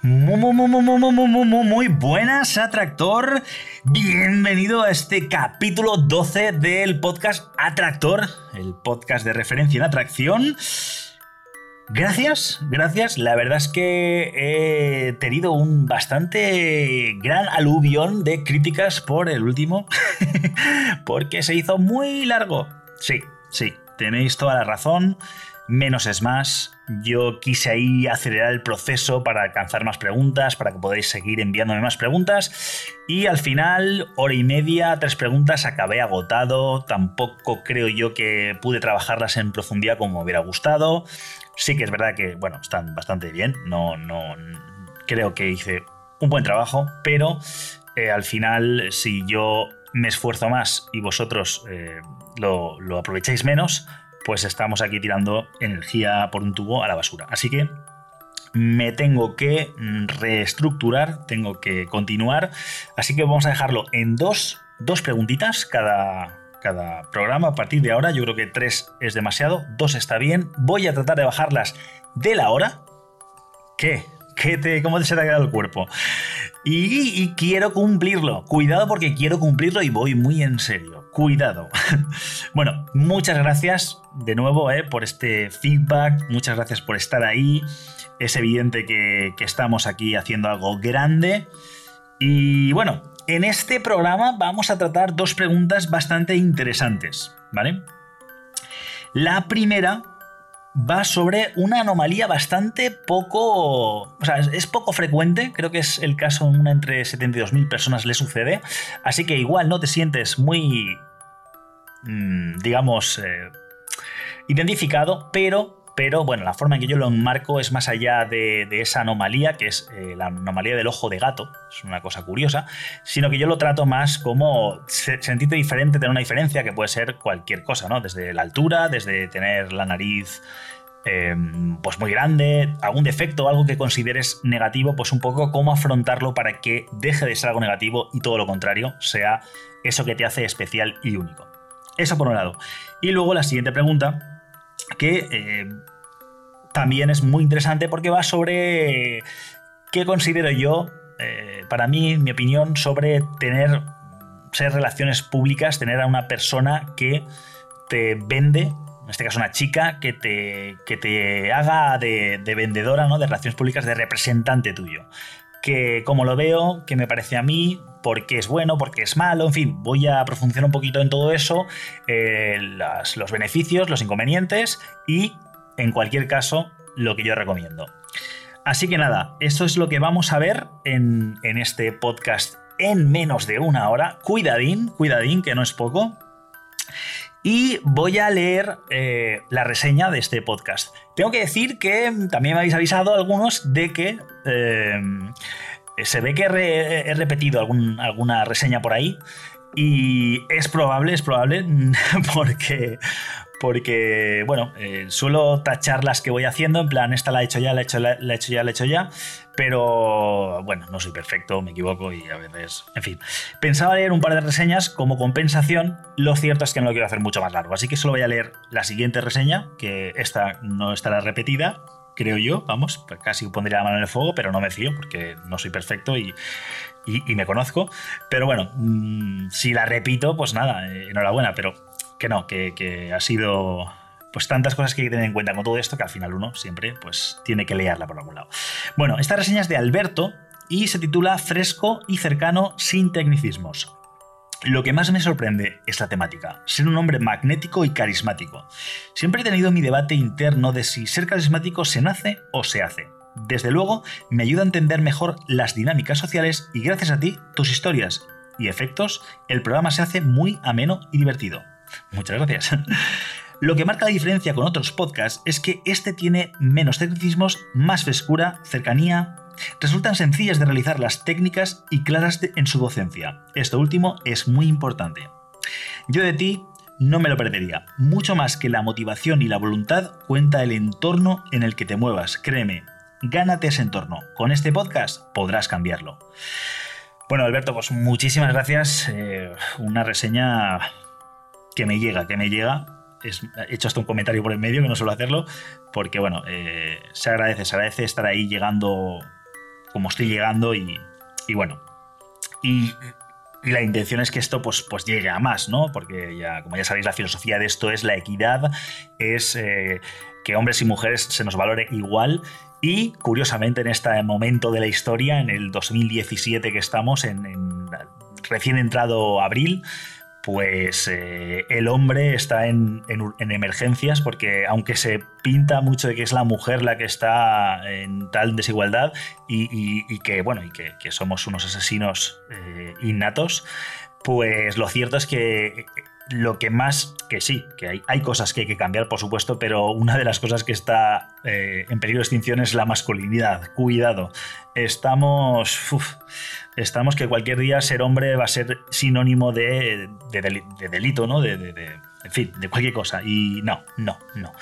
Muy, buenas, Atractor. Bienvenido a este capítulo 12 del podcast Atractor, el podcast de referencia en atracción. Gracias, gracias. La verdad es que he tenido un bastante gran aluvión de críticas por el último, porque se hizo muy largo. Sí, sí, tenéis toda la razón menos es más. Yo quise ahí acelerar el proceso para alcanzar más preguntas, para que podáis seguir enviándome más preguntas. Y al final, hora y media, tres preguntas, acabé agotado. Tampoco creo yo que pude trabajarlas en profundidad como me hubiera gustado. Sí que es verdad que, bueno, están bastante bien. No, no, creo que hice un buen trabajo, pero eh, al final, si yo me esfuerzo más y vosotros eh, lo, lo aprovecháis menos, pues estamos aquí tirando energía por un tubo a la basura. Así que me tengo que reestructurar, tengo que continuar. Así que vamos a dejarlo en dos, dos preguntitas cada, cada programa. A partir de ahora, yo creo que tres es demasiado, dos está bien. Voy a tratar de bajarlas de la hora. ¿Qué? ¿Qué te, ¿Cómo se te ha quedado el cuerpo? Y quiero cumplirlo. Cuidado porque quiero cumplirlo y voy muy en serio cuidado. bueno, muchas gracias de nuevo eh, por este feedback, muchas gracias por estar ahí. Es evidente que, estamos aquí haciendo algo grande. Y bueno, en este programa vamos a tratar dos preguntas bastante interesantes, ¿vale? La primera va sobre una anomalía bastante poco. O sea, es poco frecuente. Creo que es el caso en una entre 72.000 personas le sucede. Así que igual no te sientes muy digamos, eh, identificado, pero, pero bueno, la forma en que yo lo enmarco es más allá de, esa anomalía, que es eh, la anomalía del ojo de gato, es una cosa curiosa, sino que yo lo trato más como sentirte diferente, tener una diferencia que puede ser cualquier cosa, ¿no? Desde la altura, desde tener la nariz em, pues muy grande, algún defecto, algo que consideres negativo, pues un poco cómo afrontarlo para que deje de ser algo negativo y todo lo contrario sea eso que te hace especial y único. Eso por un lado. Y luego la siguiente pregunta, que eh, también es muy interesante porque va sobre qué considero yo, eh, para mí, mi opinión, sobre tener, ser relaciones públicas, tener a una persona que te vende, en este caso una chica, que te, que te haga de, de vendedora, ¿no? De relaciones públicas, de representante tuyo que como lo veo, que me parece a mí, porque es bueno, porque es malo, en fin, voy a profundizar un poquito en todo eso, eh, los beneficios, los inconvenientes y, en cualquier caso, lo que yo recomiendo. Así que nada, esto es lo que vamos a ver en, en este podcast en menos de una hora. Cuidadín, cuidadín, que no es poco. Y voy a leer eh, la reseña de este podcast. Tengo que decir que también me habéis avisado algunos de que eh, se ve que he, repetido alguna reseña por ahí. Y es probable, es probable, porque, porque bueno, eh, suelo tachar las que voy haciendo, en plan, esta la he hecho ya, la he hecho, la, he hecho ya, la he hecho ya, pero bueno, no soy perfecto, me equivoco y a veces, en fin. Pensaba leer un par de reseñas como compensación, lo cierto es que no lo quiero hacer mucho más largo, así que solo voy a leer la siguiente reseña, que esta no estará repetida, creo yo, vamos, casi pondría la mano en el fuego, pero no me fío porque no soy perfecto y, me conozco. Pero bueno, mm, si la repito, pues nada, eh, enhorabuena, pero que no, que, ha sido pues tantas cosas que hay que tener en cuenta con todo esto que al final uno siempre pues tiene que leerla por algún lado. Bueno, esta reseña es de Alberto y se titula Fresco y cercano sin tecnicismos. Lo que más me sorprende es la temática, ser un hombre magnético y carismático. Siempre he tenido mi debate interno de si ser carismático se nace o se hace. Desde luego, me ayuda a entender mejor las dinámicas sociales y gracias a ti, tus historias y efectos, el programa se hace muy ameno y divertido. Muchas gracias. Lo que marca la diferencia con otros podcasts es que este tiene menos tecnicismos, más frescura, cercanía, resultan sencillas de realizar las técnicas y claras en su docencia. Esto último es muy importante. Yo de ti no me lo perdería. Mucho más que la motivación y la voluntad cuenta el entorno en el que te muevas. Créeme, gánate ese entorno. Con este podcast podrás cambiarlo. Bueno, Alberto, pues muchísimas gracias. Eh, una reseña que me llega, que me llega. he hecho hasta un comentario por el medio, que no suelo hacerlo, porque bueno, eh, se agradece, se agradece estar ahí llegando como estoy llegando y, bueno. Y, la intención es que esto pues, pues llegue a más, ¿no? Porque ya, como ya sabéis, la filosofía de esto es la equidad, es eh, que hombres y mujeres se nos valore igual y curiosamente en este momento de la historia, en el 2017 que estamos, en recién entrado abril, pues eh, el hombre está en, emergencias porque aunque se pinta mucho de que es la mujer la que está en tal desigualdad y, que bueno y que, somos unos asesinos eh, innatos pues lo cierto es que lo que más, que sí, que hay, hay, cosas que hay que cambiar, por supuesto, pero una de las cosas que está eh, en peligro de extinción es la masculinidad. Cuidado. Estamos. estamos que cualquier día ser hombre va a ser sinónimo de, delito, ¿no? De, en fin, de cualquier cosa. Y no, no, no.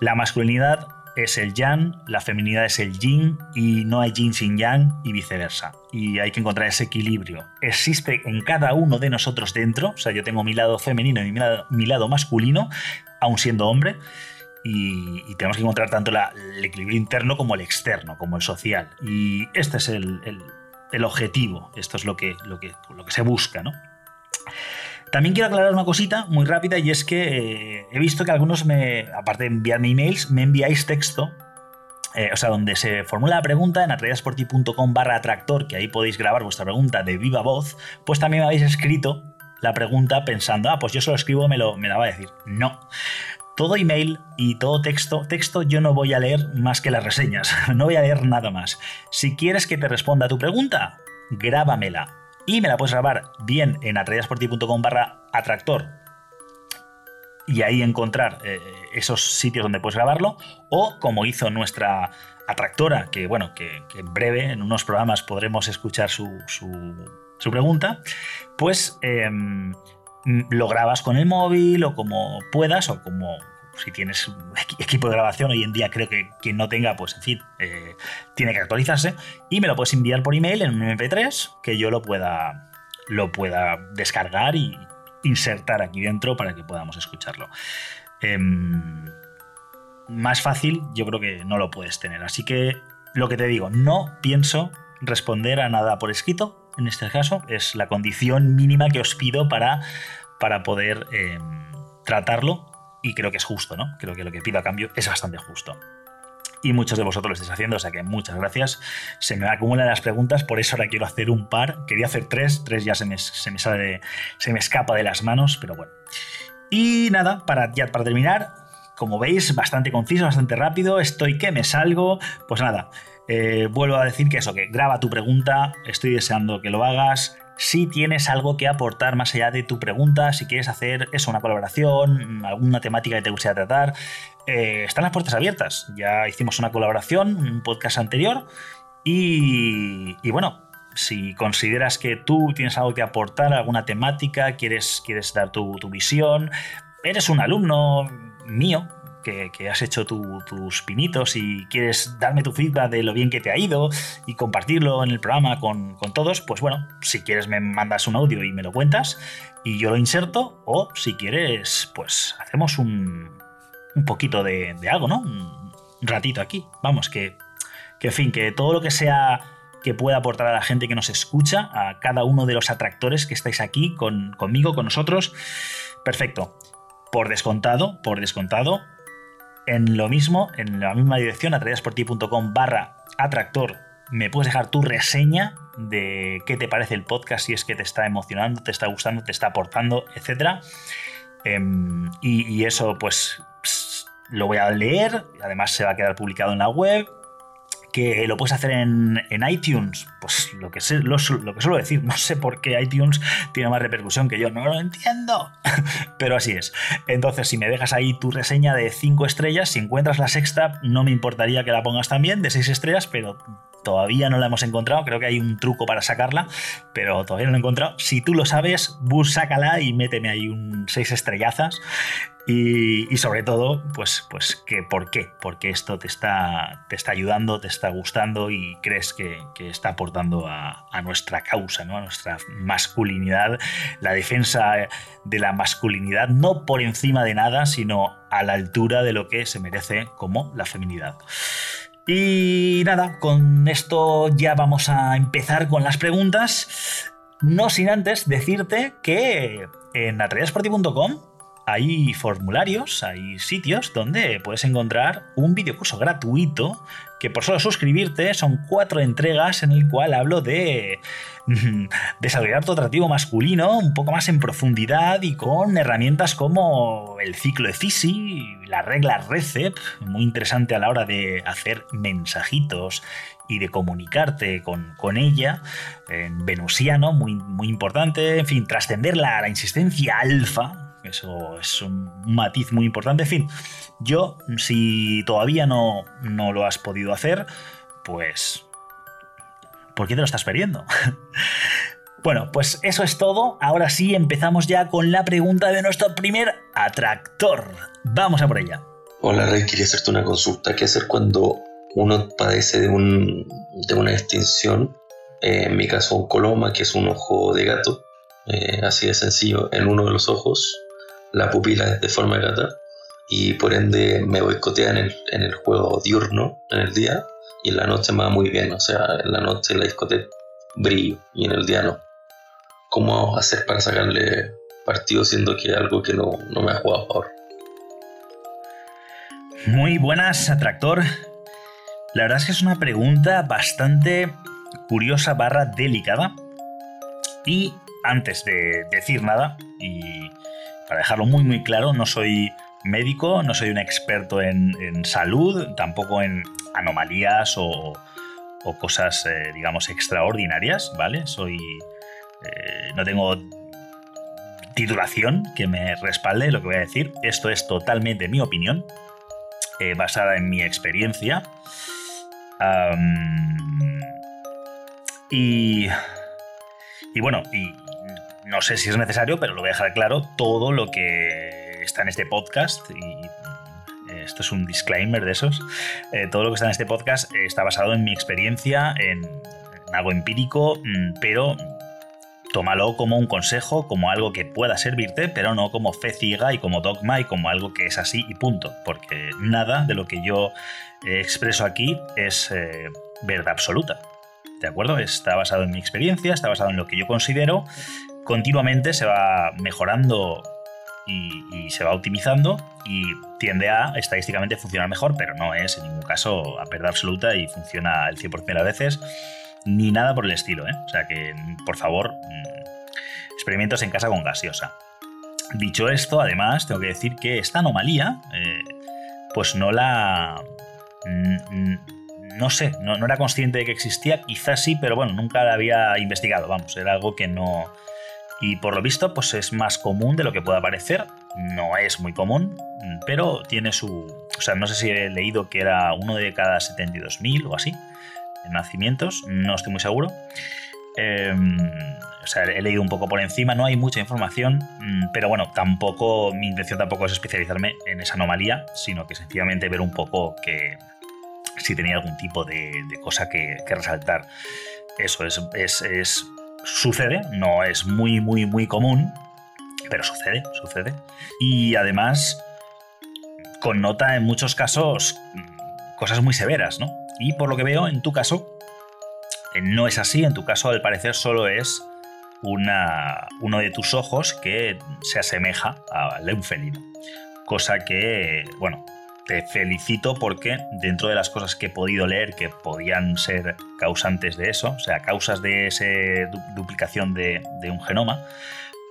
La masculinidad es el yang, la feminidad es el yin y no hay yin sin yang y viceversa. Y hay que encontrar ese equilibrio. Existe en cada uno de nosotros dentro, o sea, yo tengo mi lado femenino y mi lado, masculino, aun siendo hombre, y, tenemos que encontrar tanto el equilibrio interno como el externo, como el social. Y este es el, objetivo, esto es lo que, lo que, lo que se busca, ¿no? También quiero aclarar una cosita muy rápida y es que eh, he visto que algunos me, aparte de enviarme emails, me enviáis texto. Eh, o sea, donde se formula la pregunta en atraídasporti.com barra atractor, que ahí podéis grabar vuestra pregunta de viva voz, pues también me habéis escrito la pregunta pensando, ah, pues yo solo escribo, me, lo, la va a decir. No. Todo email y todo texto, texto yo no voy a leer más que las reseñas, no voy a leer nada más. Si quieres que te responda a tu pregunta, grábamela y me la puedes grabar bien en atraídasporti.com barra atractor y ahí encontrar eh, esos sitios donde puedes grabarlo. O como hizo nuestra atractora, que bueno, que, en breve en unos programas podremos escuchar su, su, pregunta, pues em, lo grabas con el móvil o como puedas o como si tienes equipo de grabación, hoy en día creo que quien no tenga, pues en fin, eh, tiene que actualizarse. Y me lo puedes enviar por email en un MP3 que yo lo pueda, lo pueda descargar y insertar aquí dentro para que podamos escucharlo. Em, más fácil, yo creo que no lo puedes tener. Así que lo que te digo, no pienso responder a nada por escrito. En este caso, es la condición mínima que os pido para, para poder em, tratarlo y creo que es justo, ¿no? Creo que lo que pido a cambio es bastante justo. Y muchos de vosotros lo estáis haciendo, o sea que muchas gracias. Se me acumulan las preguntas, por eso ahora quiero hacer un par. Quería hacer tres, tres ya se me, se me sale, se me escapa de las manos, pero bueno. Y nada, para, ya para terminar, como veis, bastante conciso, bastante rápido, estoy que me salgo. Pues nada, eh, vuelvo a decir que eso, que graba tu pregunta, estoy deseando que lo hagas si tienes algo que aportar más allá de tu pregunta, si quieres hacer eso, una colaboración, alguna temática que te gustaría tratar, eh, están las puertas abiertas. Ya hicimos una colaboración, un podcast anterior, y, bueno, si consideras que tú tienes algo que aportar, alguna temática, quieres, quieres dar tu, tu visión, eres un alumno mío, que, has hecho tus pinitos y quieres darme tu feedback de lo bien que te ha ido y compartirlo en el programa con, todos, pues bueno, si quieres me mandas un audio y me lo cuentas y yo lo inserto o si quieres, pues hacemos un, un poquito de, algo, ¿no? Un ratito aquí. Vamos, que, que en fin, que todo lo que sea que pueda aportar a la gente que nos escucha, a cada uno de los atractores que estáis aquí con, conmigo, con nosotros. Perfecto. Por descontado, por descontado, en lo mismo, en la misma dirección, atraídasporti.com barra atractor, me puedes dejar tu reseña de qué te parece el podcast, si es que te está emocionando, te está gustando, te está aportando, etc. Em, y, eso, pues, lo voy a leer, además se va a quedar publicado en la web. Que lo puedes hacer en, iTunes. Pues lo que, sé, lo, que suelo decir, no sé por qué iTunes tiene más repercusión que yo, no lo entiendo. Pero así es. Entonces, si me dejas ahí tu reseña de 5 estrellas, si encuentras la sexta, no me importaría que la pongas también de 6 estrellas, pero todavía no la hemos encontrado. Creo que hay un truco para sacarla, pero todavía no la he encontrado. Si tú lo sabes, bus, sácala y méteme ahí un 6 estrellazas. Y, sobre todo, pues, pues que por qué, porque esto te está, te está ayudando, te está gustando y crees que, está aportando a, nuestra causa, ¿no? a nuestra masculinidad, la defensa de la masculinidad, no por encima de nada, sino a la altura de lo que se merece como la feminidad. Y nada, con esto ya vamos a empezar con las preguntas. No sin antes decirte que en atreyasporti.com hay formularios, hay sitios donde puedes encontrar un videocurso gratuito que por solo suscribirte son cuatro entregas en el cual hablo de desarrollar tu atractivo masculino un poco más en profundidad y con herramientas como el ciclo de Fisi, la regla RECEP, muy interesante a la hora de hacer mensajitos y de comunicarte con, con ella, en venusiano, muy, muy importante, en fin, trascender la, la insistencia alfa, eso es un matiz muy importante. En fin, yo, si todavía no, no lo has podido hacer, pues... ¿Por qué te lo estás perdiendo? bueno, pues eso es todo. Ahora sí, empezamos ya con la pregunta de nuestro primer atractor. Vamos a por ella. Hola, Rey, quería hacerte una consulta. ¿Qué hacer cuando uno padece de, un, de una extinción? Eh, en mi caso, un coloma, que es un ojo de gato. Eh, así de sencillo, en uno de los ojos la pupila de forma gata y por ende me boicotea en el, en el juego diurno, en el día, y en la noche me va muy bien, o sea, en la noche la discoteca brillo y en el día no. ¿Cómo hacer para sacarle partido siendo que algo que no, no me ha jugado a? Muy buenas, Atractor. La verdad es que es una pregunta bastante curiosa barra delicada. Y antes de decir nada, y para dejarlo muy muy claro, no soy médico, no soy un experto en, salud, tampoco en anomalías o, cosas, eh, digamos, extraordinarias, ¿vale? Soy... Eh, no tengo titulación que me respalde lo que voy a decir. Esto es totalmente mi opinión, eh, basada en mi experiencia. y, y bueno, y, no sé si es necesario, pero lo voy a dejar claro, todo lo que está en este podcast, y esto es un disclaimer de esos, eh, todo lo que está en este podcast está basado en mi experiencia, en, algo empírico, mm, pero tómalo como un consejo, como algo que pueda servirte, pero no como fe ciega y como dogma y como algo que es así y punto, porque nada de lo que yo expreso aquí es eh, verdad absoluta. ¿De acuerdo? Está basado en mi experiencia, está basado en lo que yo considero continuamente se va mejorando y, se va optimizando y tiende a estadísticamente funcionar mejor, pero no es en ningún caso a pérdida absoluta y funciona el 100% de las veces, ni nada por el estilo. ¿eh? O sea que, por favor, mm, experimentos en casa con gaseosa. Dicho esto, además, tengo que decir que esta anomalía, eh, pues no la... no sé, no, no, era consciente de que existía, quizás sí, pero bueno, nunca la había investigado, vamos, era algo que no, y por lo visto, pues es más común de lo que pueda parecer. No es muy común, pero tiene su. O sea, no sé si he leído que era uno de cada 72.000 o así, nacimientos, no estoy muy seguro. Em, o sea, he leído un poco por encima, no hay mucha información, mm, pero bueno, tampoco, mi intención tampoco es especializarme en esa anomalía, sino que sencillamente ver un poco que si tenía algún tipo de, cosa que, resaltar. Eso es, es sucede, no es muy, muy, muy común, pero sucede, sucede. Y además connota en muchos casos cosas muy severas, ¿no? Y por lo que veo, en tu caso, eh, no es así, en tu caso al parecer solo es una, uno de tus ojos que se asemeja al de un felino. Cosa que, bueno, te felicito porque dentro de las cosas que he podido leer que podían ser causantes de eso, o sea, causas de esa duplicación de, un genoma,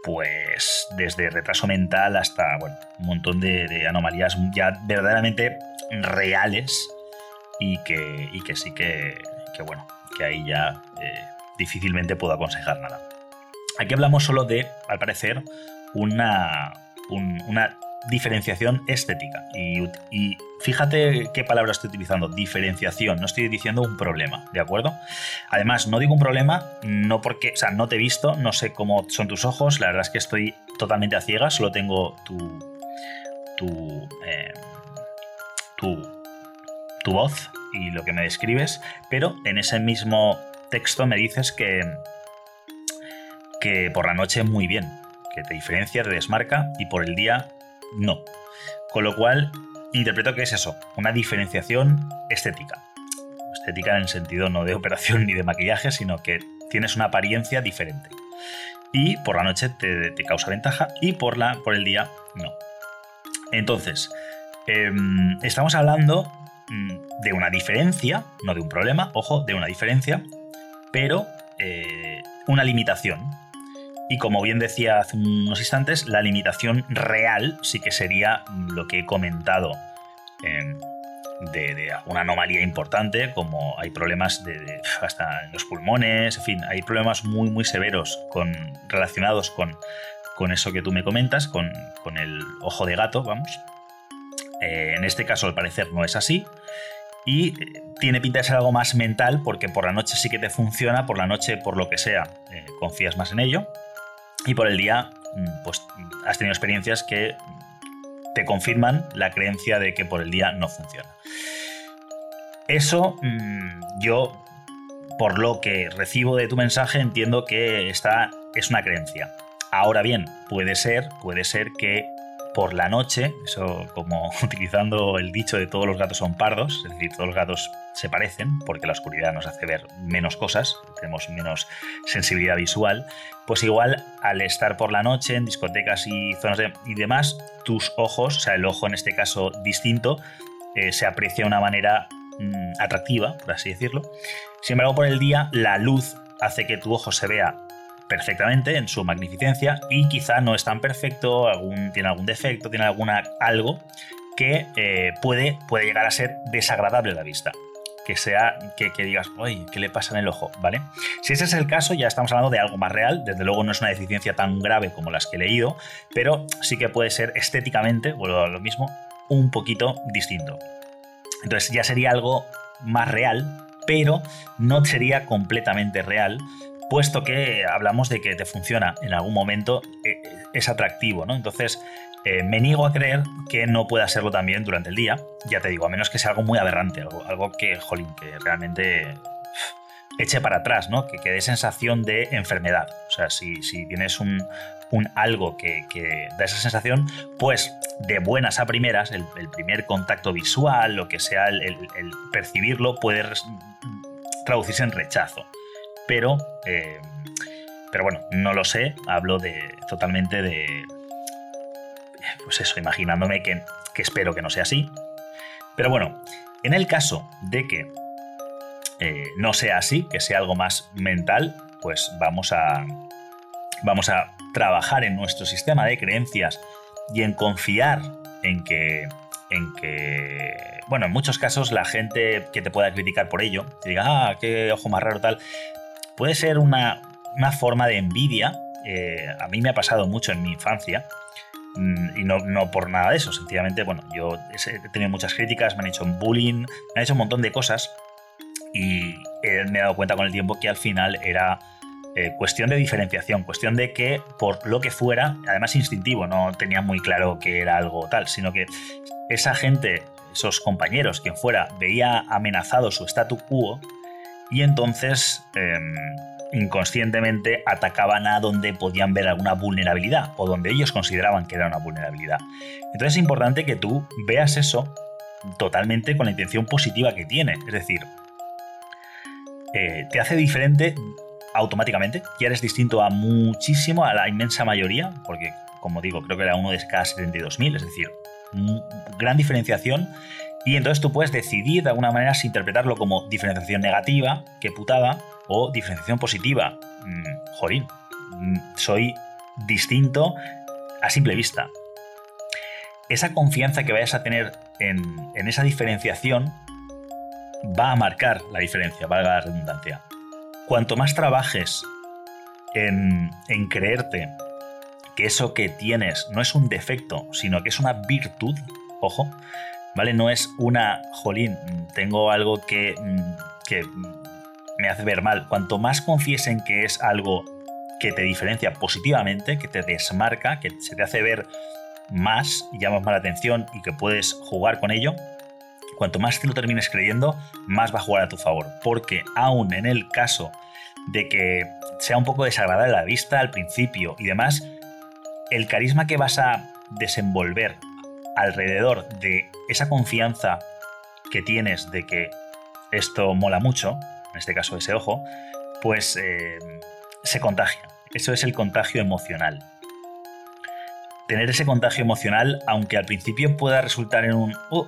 pues desde retraso mental hasta bueno, un montón de, anomalías ya verdaderamente reales y que, y que sí que, que, bueno, que ahí ya eh, difícilmente puedo aconsejar nada. Aquí hablamos solo de, al parecer, una, una diferenciación estética. Y, fíjate qué palabra estoy utilizando, diferenciación, no estoy diciendo un problema, ¿de acuerdo? Además, no digo un problema, no porque, o sea, no te he visto, no sé cómo son tus ojos, la verdad es que estoy totalmente a ciegas, solo tengo tu, tu, eh, tu, tu voz y lo que me describes, pero en ese mismo texto me dices que, que por la noche muy bien, que te diferencia, te desmarca y por el día no. Con lo cual, interpreto que es eso, una diferenciación estética. Estética en el sentido no de operación ni de maquillaje, sino que tienes una apariencia diferente. Y por la noche te, causa ventaja y por, la, por el día no. Entonces, em, estamos hablando mm, de una diferencia, no de un problema, ojo, de una diferencia, pero eh, una limitación. Y como bien decía hace unos instantes, la limitación real sí que sería lo que he comentado em, de, alguna anomalía importante, como hay problemas de, hasta en los pulmones, en fin, hay problemas muy, muy severos con, relacionados con, con eso que tú me comentas, con, el ojo de gato, vamos. Eh, en este caso, al parecer, no es así. Y eh, tiene pinta de ser algo más mental, porque por la noche sí que te funciona, por la noche, por lo que sea, eh, confías más en ello. Y por el día, mm, pues has tenido experiencias que te confirman la creencia de que por el día no funciona. Eso mm, yo, por lo que recibo de tu mensaje, entiendo que esta es una creencia. Ahora bien, puede ser, puede ser que por la noche, eso como utilizando el dicho de todos los gatos son pardos, es decir, todos los gatos se parecen, porque la oscuridad nos hace ver menos cosas, tenemos menos sensibilidad visual, pues igual al estar por la noche en discotecas y zonas y demás, tus ojos, o sea, el ojo en este caso distinto, eh, se aprecia de una manera mm, atractiva, por así decirlo. Sin embargo, por el día, la luz hace que tu ojo se vea perfectamente en su magnificencia y quizá no es tan perfecto, tiene algún defecto, tiene alguna, algo que eh, puede, puede llegar a ser desagradable a la vista. Que sea que, digas, oye, ¿qué le pasa en el ojo? ¿Vale? Si ese es el caso, ya estamos hablando de algo más real. Desde luego no es una deficiencia tan grave como las que he leído, pero sí que puede ser estéticamente, vuelvo a lo mismo, un poquito distinto. Entonces ya sería algo más real, pero no sería completamente real puesto que hablamos de que te funciona en algún momento, eh, es atractivo, ¿no? Entonces, eh, me niego a creer que no pueda serlo también durante el día, ya te digo, a menos que sea algo muy aberrante, algo, que, jolín, que realmente eche para atrás, ¿no? Que, quede sensación de enfermedad. O sea, si, tienes un, algo que, da esa sensación, pues de buenas a primeras, el, primer contacto visual, lo que sea, el percibirlo, puede traducirse en rechazo pero, eh, pero bueno, no lo sé, hablo de totalmente de, pues eso, imaginándome que, espero que no sea así. Pero bueno, en el caso de que eh, no sea así, que sea algo más mental, pues vamos a, vamos a trabajar en nuestro sistema de creencias y en confiar en que, en que, bueno, en muchos casos la gente que te pueda criticar por ello, te diga, ah, qué ojo más raro tal, puede ser una, forma de envidia. Eh, a mí me ha pasado mucho en mi infancia. Mm, y no, no, por nada de eso, sencillamente, bueno, yo he tenido muchas críticas, me han hecho bullying, me han hecho un montón de cosas y me he dado cuenta con el tiempo que al final era eh, cuestión de diferenciación, cuestión de que por lo que fuera, además instintivo, no tenía muy claro que era algo tal, sino que esa gente, esos compañeros, quien fuera, veía amenazado su statu quo y entonces em, inconscientemente atacaban a donde podían ver alguna vulnerabilidad o donde ellos consideraban que era una vulnerabilidad. Entonces es importante que tú veas eso totalmente con la intención positiva que tiene, es decir, eh, te hace diferente automáticamente, y eres distinto a muchísimo, a la inmensa mayoría, porque como digo, creo que era uno de cada 72.000, es decir, gran diferenciación y entonces tú puedes decidir de alguna manera si interpretarlo como diferenciación negativa, que putada, o diferenciación positiva. Mm, mm, soy distinto a simple vista. Esa confianza que vayas a tener en, esa diferenciación va a marcar la diferencia, valga la redundancia. Cuanto más trabajes en, en creerte que eso que tienes no es un defecto, sino que es una virtud, ojo, ¿vale? No es una, jolín, tengo algo que, que me hace ver mal. Cuanto más confíes en que es algo que te diferencia positivamente, que te desmarca, que se te hace ver más, llamas más la atención y que puedes jugar con ello, cuanto más te lo termines creyendo, más va a jugar a tu favor. Porque aún en el caso de que sea un poco desagradable la vista al principio y demás, el carisma que vas a desenvolver alrededor de esa confianza que tienes de que esto mola mucho, en este caso ese ojo, pues eh, se contagia. Eso es el contagio emocional. Tener ese contagio emocional, aunque al principio pueda resultar en un... Uh",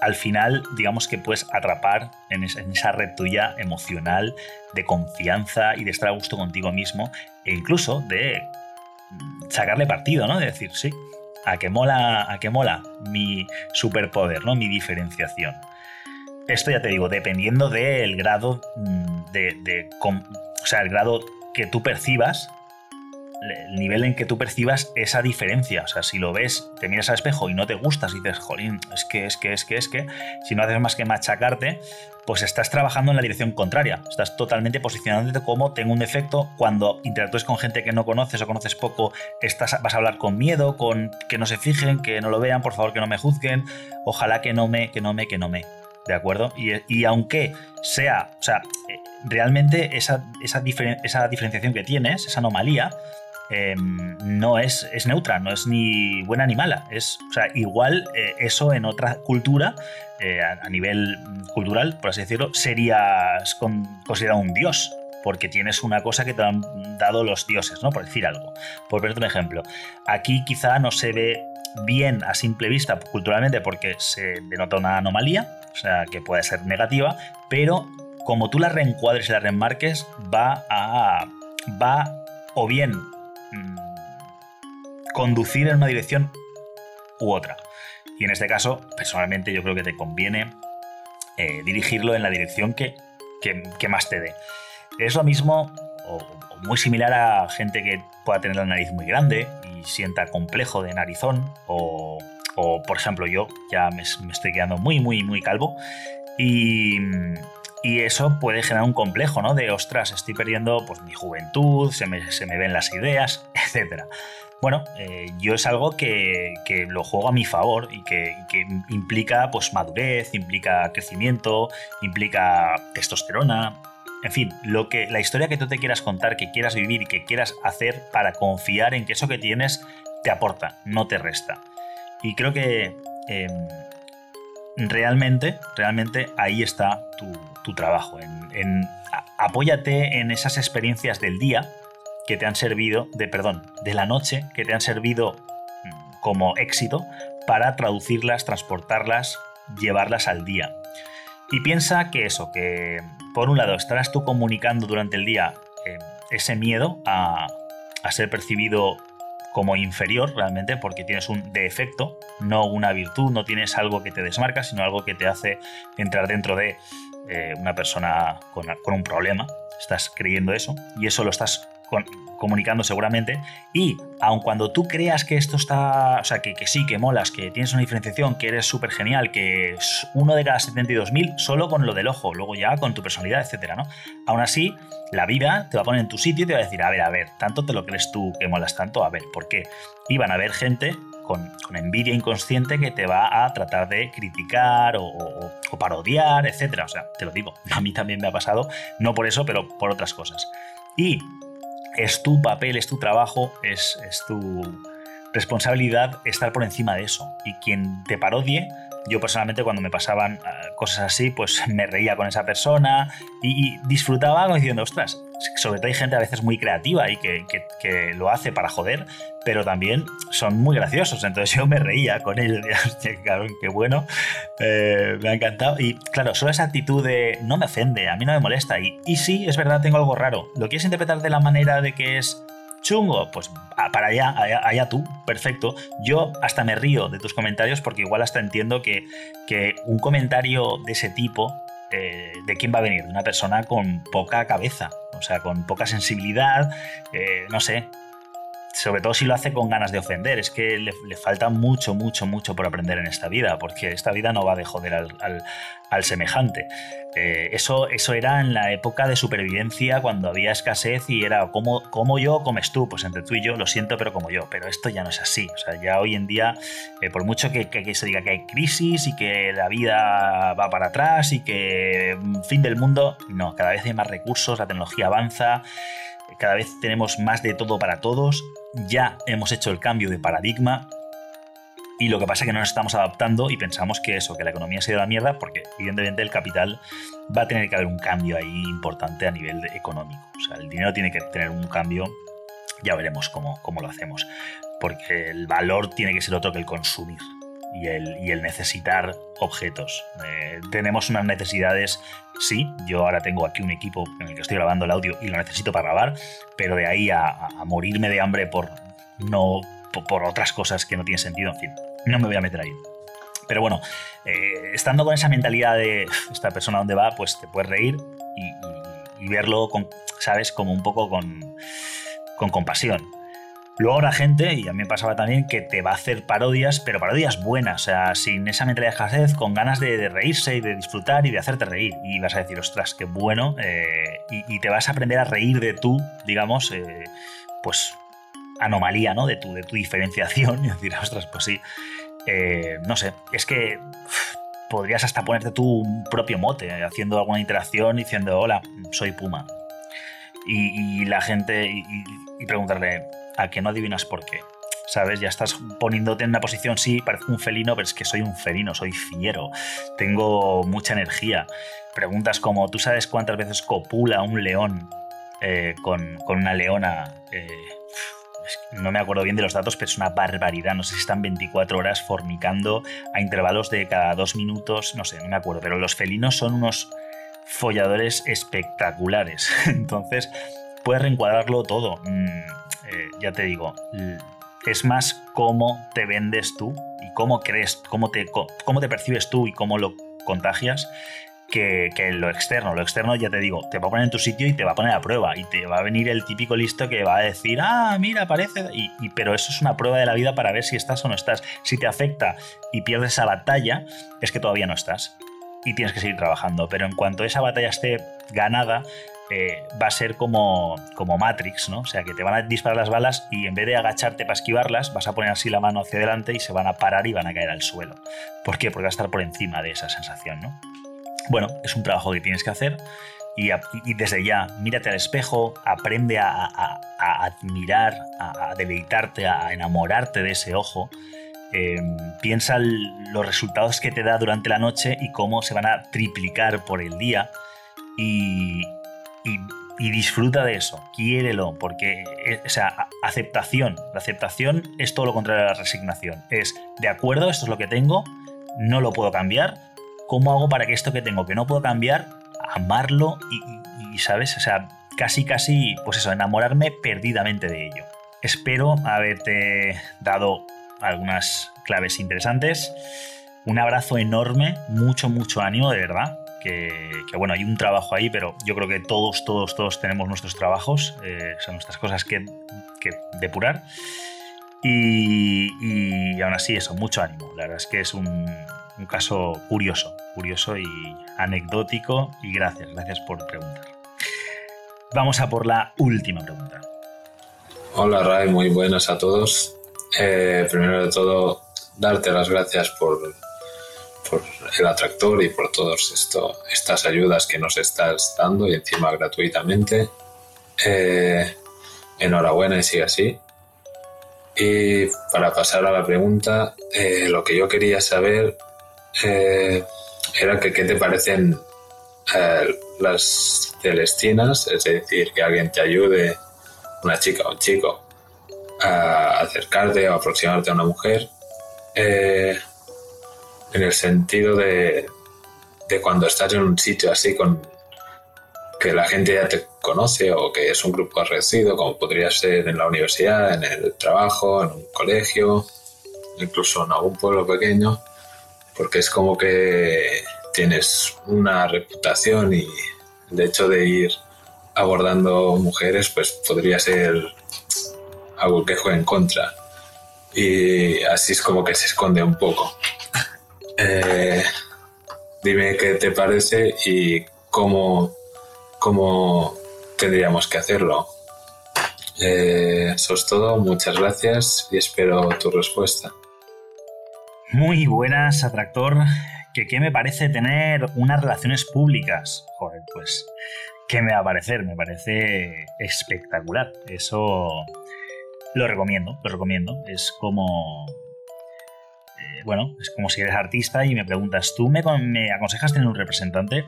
al final, digamos que puedes atrapar en esa red tuya emocional de confianza y de estar a gusto contigo mismo e incluso de sacarle partido, ¿no? De decir, sí, a que mola, a mola mi superpoder, ¿no? Mi diferenciación. Esto ya te digo, dependiendo del grado mm, de, de, o sea, el grado que tú percibas el nivel en que tú percibas esa diferencia. O sea, si lo ves, te miras al espejo y no te gustas y dices, jolín, es que, es que, es que, es que, si no haces más que machacarte, pues estás trabajando en la dirección contraria. Estás totalmente posicionándote como tengo un defecto. Cuando interactúes con gente que no conoces o conoces poco, estás, vas a hablar con miedo, con que no se fijen, que no lo vean, por favor que no me juzguen, ojalá que no me, que no me, que no me. ¿De acuerdo? Y, y aunque sea, o sea, eh, realmente esa, esa, esa diferenciación que tienes, esa anomalía, Em, no es, es, neutra, no es ni buena ni mala. Es, o sea, igual eh, eso en otra cultura, eh, a, nivel cultural, por así decirlo, sería considerado un dios. Porque tienes una cosa que te han dado los dioses, ¿no? Por decir algo. Por ponerte un ejemplo. Aquí quizá no se ve bien a simple vista culturalmente porque se denota una anomalía, o sea, que puede ser negativa, pero como tú la reencuadres y la remarques, va a. va o bien conducir en una dirección u otra. Y en este caso, personalmente yo creo que te conviene eh, dirigirlo en la dirección que, más te dé. Es lo mismo o, muy similar a gente que pueda tener la nariz muy grande y sienta complejo de narizón o, por ejemplo yo ya me, me, estoy quedando muy muy muy calvo y, y eso puede generar un complejo, ¿no? De, ostras, estoy perdiendo pues, mi juventud, se me, ven las ideas, etc. Bueno, eh, yo es algo que, lo juego a mi favor y que, implica pues, madurez, implica crecimiento, implica testosterona, en fin, lo que, la historia que tú te quieras contar, que quieras vivir y que quieras hacer para confiar en que eso que tienes te aporta, no te resta. Y creo que em, realmente, realmente ahí está tu, trabajo. En, apóyate en esas experiencias del día que te han servido, de perdón, de la noche, que te han servido mm, como éxito para traducirlas, transportarlas, llevarlas al día. Y piensa que eso, que por un lado estarás tú comunicando durante el día eh, ese miedo a, ser percibido como inferior realmente porque tienes un defecto, no una virtud, no tienes algo que te desmarca, sino algo que te hace entrar dentro de eh, una persona con, con, un problema. Estás creyendo eso y eso lo estás con, comunicando seguramente. Y aun cuando tú creas que esto está, o sea, que, que sí, que molas, que tienes una diferenciación, que eres súper genial, que es uno de cada 72.000 solo con lo del ojo, luego ya con tu personalidad, etcétera, ¿no? Aún así, la vida te va a poner en tu sitio y te va a decir, a ver, a ver, tanto te lo crees tú que molas tanto, a ver, ¿por qué? Y van a haber gente con, envidia inconsciente que te va a tratar de criticar o, o, parodiar, etcétera. O sea, te lo digo, a mí también me ha pasado, no por eso, pero por otras cosas. Y es tu papel, es tu trabajo, es, tu responsabilidad estar por encima de eso. Y quien te parodie, yo personalmente cuando me pasaban eh, cosas así, pues me reía con esa persona y, disfrutaba diciendo, ostras, sobre todo hay gente a veces muy creativa y que, lo hace para joder, pero también son muy graciosos. Entonces yo me reía con ellos. qué bueno, eh, me ha encantado. Y claro, solo esa actitud de no me ofende, a mí no me molesta. Y, y sí, es verdad, tengo algo raro. ¿Lo quieres interpretar de la manera de que es chungo, pues para allá, allá, tú, perfecto. Yo hasta me río de tus comentarios porque igual hasta entiendo que, que un comentario de ese tipo, eh, ¿de quién va a venir? De una persona con poca cabeza, o sea, con poca sensibilidad, eh, no sé, sobre todo si lo hace con ganas de ofender, es que le, falta mucho, mucho, mucho por aprender en esta vida, porque esta vida no va de joder al, semejante. Eh, eso, eso era en la época de supervivencia, cuando había escasez y era como, como yo, comes tú, pues entre tú y yo, lo siento, pero como yo, pero esto ya no es así, o sea, ya hoy en día, eh, por mucho que, que, se diga que hay crisis y que la vida va para atrás y que mm, fin del mundo, no, cada vez hay más recursos, la tecnología avanza cada vez tenemos más de todo para todos ya hemos hecho el cambio de paradigma y lo que pasa es que no nos estamos adaptando y pensamos que eso, que la economía se dio a la mierda, porque evidentemente el capital va a tener que haber un cambio ahí importante a nivel económico. O sea, el dinero tiene que tener un cambio, ya veremos cómo, cómo lo hacemos, porque el valor tiene que ser otro que el consumir y el, necesitar objetos. Eh, tenemos unas necesidades, sí, yo ahora tengo aquí un equipo en el que estoy grabando el audio y lo necesito para grabar, pero de ahí a, morirme de hambre por, no, por, otras cosas que no tienen sentido, en fin, no me voy a meter ahí. Pero bueno, eh, estando con esa mentalidad de esta persona dónde va, pues te puedes reír y, y verlo, con, ¿sabes? Como un poco con, con compasión Luego habrá gente, y a mí me pasaba también, que te va a hacer parodias, pero parodias buenas, o sea, sin esa mentalidad de con ganas de, reírse y de disfrutar y de hacerte reír. Y vas a decir, ostras, qué bueno, eh, y, te vas a aprender a reír de tú, digamos, eh, pues anomalía, ¿no? De tu, de tu diferenciación, y decir, ostras, pues sí. Eh, no sé, es que podrías hasta ponerte tú un propio mote, haciendo alguna interacción diciendo, hola, soy Puma. Y, la gente, y, preguntarle, a que no adivinas por qué. ¿Sabes? Ya estás poniéndote en una posición, sí, parezco un felino, pero es que soy un felino, soy fiero, tengo mucha energía. Preguntas como, ¿tú sabes cuántas veces copula un león eh, con, una leona? Eh, no me acuerdo bien de los datos, pero es una barbaridad. No sé si están 24 horas fornicando a intervalos de cada dos minutos, no sé, no me acuerdo, pero los felinos son unos folladores espectaculares. Entonces, puedes reencuadrarlo todo. Mm, eh, ya te digo, es más cómo te vendes tú y cómo crees, cómo te, cómo te percibes tú y cómo lo contagias que, lo externo. Lo externo, ya te digo, te va a poner en tu sitio y te va a poner a prueba. Y te va a venir el típico listo que va a decir, ah, mira, parece. Y, pero eso es una prueba de la vida para ver si estás o no estás. Si te afecta y pierdes esa batalla, es que todavía no estás. Y tienes que seguir trabajando. Pero en cuanto esa batalla esté ganada, eh, va a ser como, como Matrix, ¿no? O sea, que te van a disparar las balas y en vez de agacharte para esquivarlas, vas a poner así la mano hacia adelante y se van a parar y van a caer al suelo. ¿Por qué? Porque va a estar por encima de esa sensación, ¿no? Bueno, es un trabajo que tienes que hacer y, desde ya, mírate al espejo, aprende a, admirar, a, deleitarte, a enamorarte de ese ojo. Em, piensa los resultados que te da durante la noche y cómo se van a triplicar por el día. Y, y, disfruta de eso, quiérelo, porque, eh, o sea, aceptación. La aceptación es todo lo contrario a la resignación. Es, de acuerdo, esto es lo que tengo, no lo puedo cambiar. ¿Cómo hago para que esto que tengo, que no puedo cambiar, amarlo y, ¿sabes? O sea, casi, casi, pues eso, enamorarme perdidamente de ello. Espero haberte dado algunas claves interesantes. Un abrazo enorme, mucho, mucho ánimo, de verdad que, bueno, hay un trabajo ahí, pero yo creo que todos, todos, todos tenemos nuestros trabajos, eh, son nuestras cosas que, depurar. Y, aún así, eso, mucho ánimo. La verdad es que es un, caso curioso, curioso y anecdótico. Y gracias, gracias por preguntar. Vamos a por la última pregunta. Hola Ray, muy buenas a todos. Eh, primero de todo, darte las gracias por el atractor y por todas estas ayudas que nos estás dando y encima gratuitamente. Eh, enhorabuena y sigue así. Y para pasar a la pregunta, eh, lo que yo quería saber era que qué te parecen las celestinas, es decir, que alguien te ayude, una chica o un chico, a acercarte o aproximarte a una mujer en el sentido de, de cuando estás en un sitio así con que la gente ya te conoce o que es un grupo reducido, como podría ser en la universidad, en el trabajo, en un colegio, incluso en algún pueblo pequeño, porque es como que tienes una reputación y de hecho de ir abordando mujeres, pues podría ser algo que juegue en contra. Y así es como que se esconde un poco. Eh, dime qué te parece y cómo, cómo tendríamos que hacerlo. Eh, eso es todo, muchas gracias y espero tu respuesta. Muy buenas, atractor. ¿Que qué me parece tener unas relaciones públicas? Joder, pues, ¿qué me va a parecer? Me parece espectacular. Eso lo recomiendo, lo recomiendo. Es como... Eh, bueno, es como si eres artista y me preguntas, ¿tú me, aconsejas tener un representante?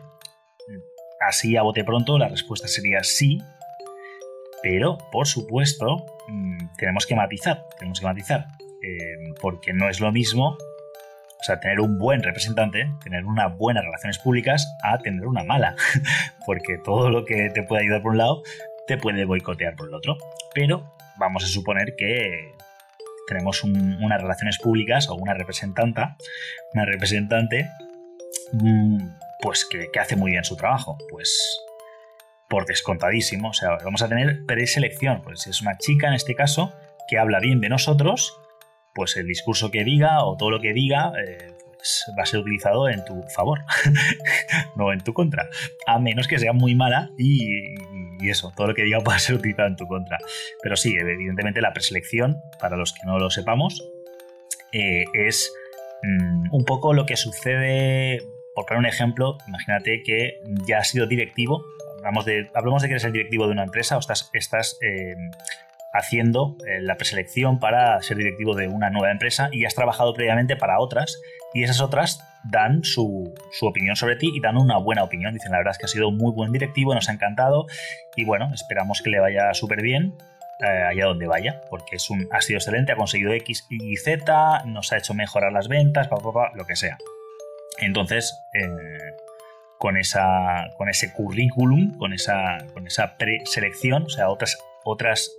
Así a bote pronto la respuesta sería sí, pero por supuesto mm, tenemos que matizar, tenemos que matizar, eh, porque no es lo mismo, o sea, tener un buen representante, tener unas buenas relaciones públicas, a tener una mala, porque todo lo que te puede ayudar por un lado te puede boicotear por el otro. Pero vamos a suponer que tenemos unas relaciones públicas o una representanta, una representante mm, pues que, hace muy bien su trabajo. Pues por descontadísimo. O sea, vamos a tener preselección. Pues si es una chica en este caso que habla bien de nosotros, pues el discurso que diga o todo lo que diga eh, pues va a ser utilizado en tu favor, no en tu contra. A menos que sea muy mala y, eso, todo lo que diga pueda ser utilizado en tu contra. Pero sí, evidentemente la preselección, para los que no lo sepamos, eh, es mm, un poco lo que sucede por poner un ejemplo, imagínate que ya has sido directivo, hablamos de, hablemos de que eres el directivo de una empresa o estás, estás eh, haciendo eh, la preselección para ser directivo de una nueva empresa y has trabajado previamente para otras y esas otras dan su, opinión sobre ti y dan una buena opinión. Dicen, la verdad es que ha sido un muy buen directivo, nos ha encantado y bueno, esperamos que le vaya súper bien eh, allá donde vaya, porque es un, ha sido excelente, ha conseguido X y Z, nos ha hecho mejorar las ventas, lo que sea. Entonces, eh, con, esa, con ese currículum, con esa, con esa preselección, o sea, otras, otras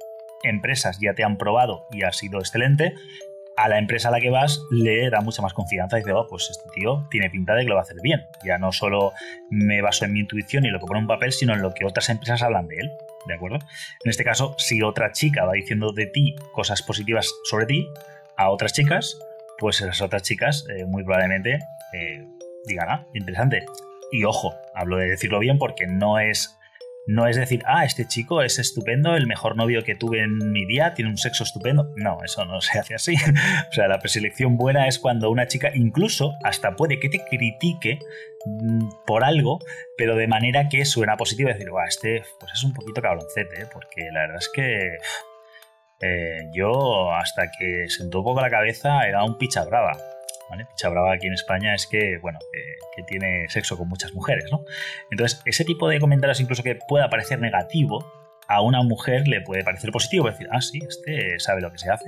empresas ya te han probado y ha sido excelente, a la empresa a la que vas le da mucha más confianza. Dice, oh, pues este tío tiene pinta de que lo va a hacer bien. Ya no solo me baso en mi intuición y lo que pone en papel, sino en lo que otras empresas hablan de él. ¿De acuerdo? En este caso, si otra chica va diciendo de ti cosas positivas sobre ti a otras chicas, pues esas otras chicas eh, muy probablemente eh, digan, ah, interesante. Y ojo, hablo de decirlo bien porque no es, no es decir, ah, este chico es estupendo, el mejor novio que tuve en mi día, tiene un sexo estupendo. No, eso no se hace así. o sea, la preselección buena es cuando una chica incluso hasta puede que te critique mm, por algo, pero de manera que suena positivo decir, Guau, este pues es un poquito cabroncete, ¿eh? porque la verdad es que eh, yo hasta que sentó un poco la cabeza era un picha brava. ¿Vale? Aquí en España es que, bueno, que tiene sexo con muchas mujeres, ¿no? Entonces, ese tipo de comentarios incluso que pueda parecer negativo, a una mujer le puede parecer positivo, decir, ah, sí, este sabe lo que se hace.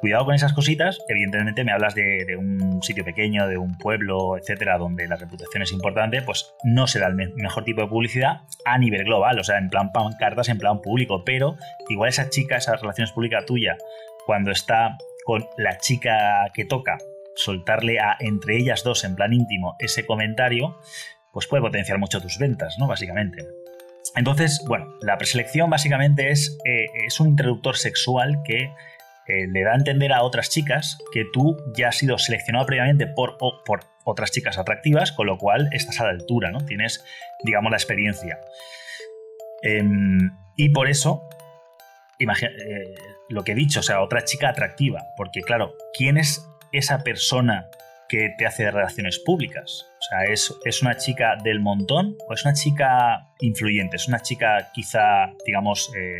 Cuidado con esas cositas. Evidentemente me hablas de, un sitio pequeño, de un pueblo, etcétera, donde la reputación es importante, pues no será el mejor tipo de publicidad a nivel global, o sea, en plan pancartas, en plan público. Pero igual esa chica, esa relaciones públicas tuya, cuando está con la chica que toca, soltarle a entre ellas dos en plan íntimo ese comentario, pues puede potenciar mucho tus ventas, ¿no? Básicamente. Entonces, bueno, la preselección básicamente es, eh, es un introductor sexual que eh, le da a entender a otras chicas que tú ya has sido seleccionado previamente por, por otras chicas atractivas, con lo cual estás a la altura, ¿no? Tienes, digamos, la experiencia. Em, y por eso, imagina, eh, lo que he dicho, o sea, otra chica atractiva, porque claro, ¿quién es esa persona que te hace relaciones públicas? O sea, ¿es, ¿es una chica del montón o es una chica influyente? ¿Es una chica quizá, digamos, eh,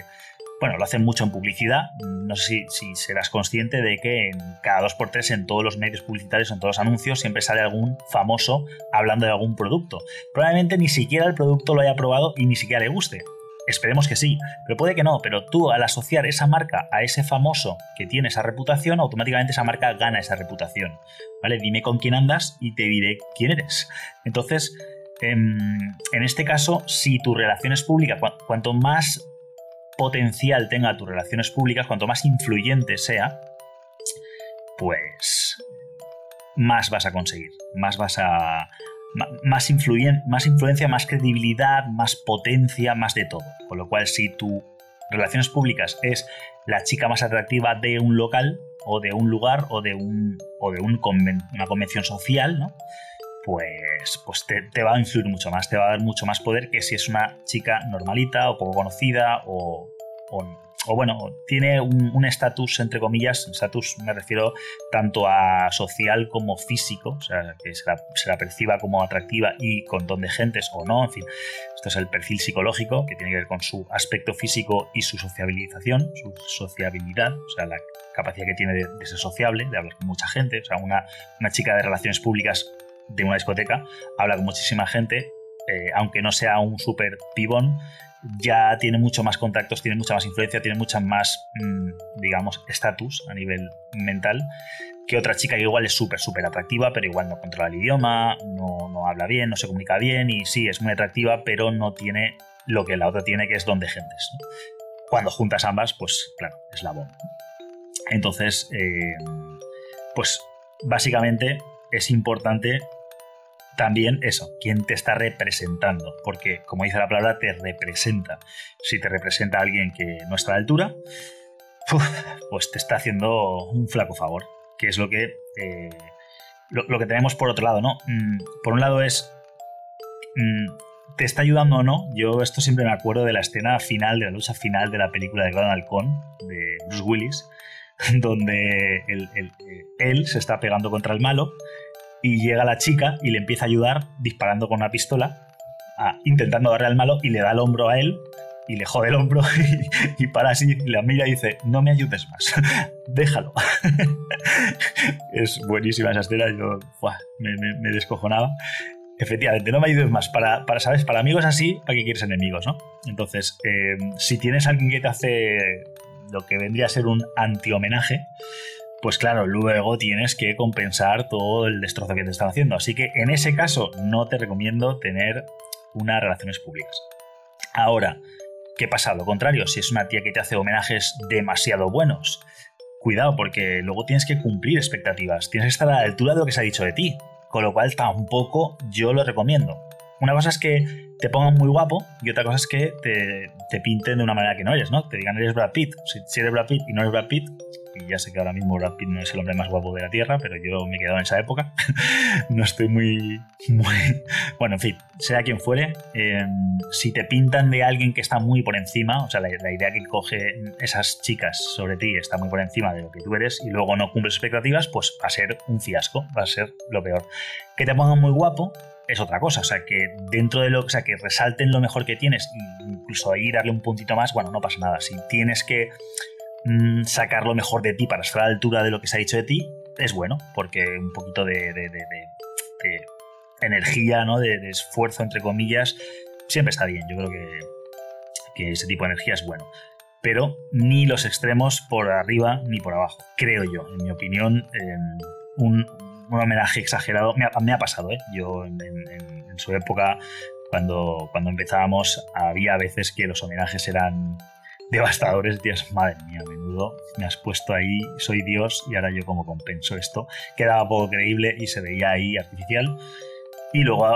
bueno, lo hacen mucho en publicidad. No sé si, serás consciente de que en cada dos por tres en todos los medios publicitarios, en todos los anuncios, siempre sale algún famoso hablando de algún producto. Probablemente ni siquiera el producto lo haya probado y ni siquiera le guste. Esperemos que sí, pero puede que no, pero tú al asociar esa marca a ese famoso que tiene esa reputación, automáticamente esa marca gana esa reputación. ¿Vale? Dime con quién andas y te diré quién eres. Entonces, en, en este caso, si tu relación es pública, cuanto más potencial tenga tus relaciones públicas, cuanto más influyente sea, pues más vas a conseguir, más vas a... Más, más influencia, más credibilidad, más potencia, más de todo. Con lo cual, si tu relaciones públicas es la chica más atractiva de un local o de un lugar o de, un, o de un una convención social, ¿no? pues, pues te, va a influir mucho más, te va a dar mucho más poder que si es una chica normalita o poco conocida o, o, bueno, tiene un estatus, entre comillas, estatus me refiero tanto a social como físico, o sea, que se la, perciba como atractiva y con don de gentes o no, en fin, esto es el perfil psicológico que tiene que ver con su aspecto físico y su sociabilización, su sociabilidad, o sea, la capacidad que tiene de, ser sociable, de hablar con mucha gente, o sea, una, una chica de relaciones públicas de una discoteca, habla con muchísima gente, eh, aunque no sea un súper pibón, ya tiene mucho más contactos, tiene mucha más influencia, tiene mucha más, mm, digamos, estatus a nivel mental que otra chica que igual es súper, súper atractiva, pero igual no controla el idioma, no, habla bien, no se comunica bien y sí, es muy atractiva, pero no tiene lo que la otra tiene, que es don de gentes. Cuando juntas ambas, pues claro, es la bomba. Entonces, eh, pues básicamente es importante también eso, quién te está representando, porque como dice la palabra, te representa. Si te representa alguien que no está a la altura, pues te está haciendo un flaco favor, que es lo que, eh, lo, que tenemos por otro lado, ¿no? Mm, por un lado es, mm, ¿te está ayudando o no? Yo esto siempre me acuerdo de la escena final, de la lucha final de la película de Gran Halcón, de Bruce Willis, donde él se está pegando contra el malo y llega la chica y le empieza a ayudar disparando con una pistola, intentando darle al malo y le da el hombro a él y le jode el hombro y, para así, la mira y dice, no me ayudes más, déjalo. es buenísima esa escena, yo me, descojonaba. Efectivamente, no me ayudes más. Para, para, ¿sabes? Para amigos así, ¿para qué quieres enemigos, no? Entonces, eh, si tienes a alguien que te hace lo que vendría a ser un anti-homenaje, pues claro, luego tienes que compensar todo el destrozo que te están haciendo. Así que en ese caso no te recomiendo tener unas relaciones públicas. Ahora, ¿qué pasa? Lo contrario, si es una tía que te hace homenajes demasiado buenos, cuidado porque luego tienes que cumplir expectativas, tienes que estar a la altura de lo que se ha dicho de ti, con lo cual tampoco yo lo recomiendo. Una cosa es que te pongan muy guapo y otra cosa es que te, pinten de una manera que no eres, ¿no? Te digan eres Brad Pitt. Si, eres Brad Pitt y no eres Brad Pitt, y ya sé que ahora mismo Brad no es el hombre más guapo de la Tierra, pero yo me he quedado en esa época. no estoy muy, muy... Bueno, en fin, sea quien fuere, em, si te pintan de alguien que está muy por encima, o sea, la, idea que coge esas chicas sobre ti está muy por encima de lo que tú eres y luego no cumples expectativas, pues va a ser un fiasco, va a ser lo peor. Que te pongan muy guapo, es otra cosa. O sea, que dentro de lo, o sea, que resalten lo mejor que tienes, incluso ahí darle un puntito más, bueno, no pasa nada. Si tienes que Mm, sacar lo mejor de ti para estar a la altura de lo que se ha dicho de ti, es bueno, porque un poquito de, energía, ¿no? de, esfuerzo, entre comillas, siempre está bien. Yo creo que, ese tipo de energía es bueno. Pero ni los extremos por arriba ni por abajo, creo yo. En mi opinión, un, homenaje exagerado me ha, pasado. ¿eh? Yo en, en, su época, cuando, cuando empezábamos, había veces que los homenajes eran devastadores, Dios, madre mía, menudo me has puesto ahí, soy Dios y ahora yo como compenso esto. Quedaba poco creíble y se veía ahí artificial. Y luego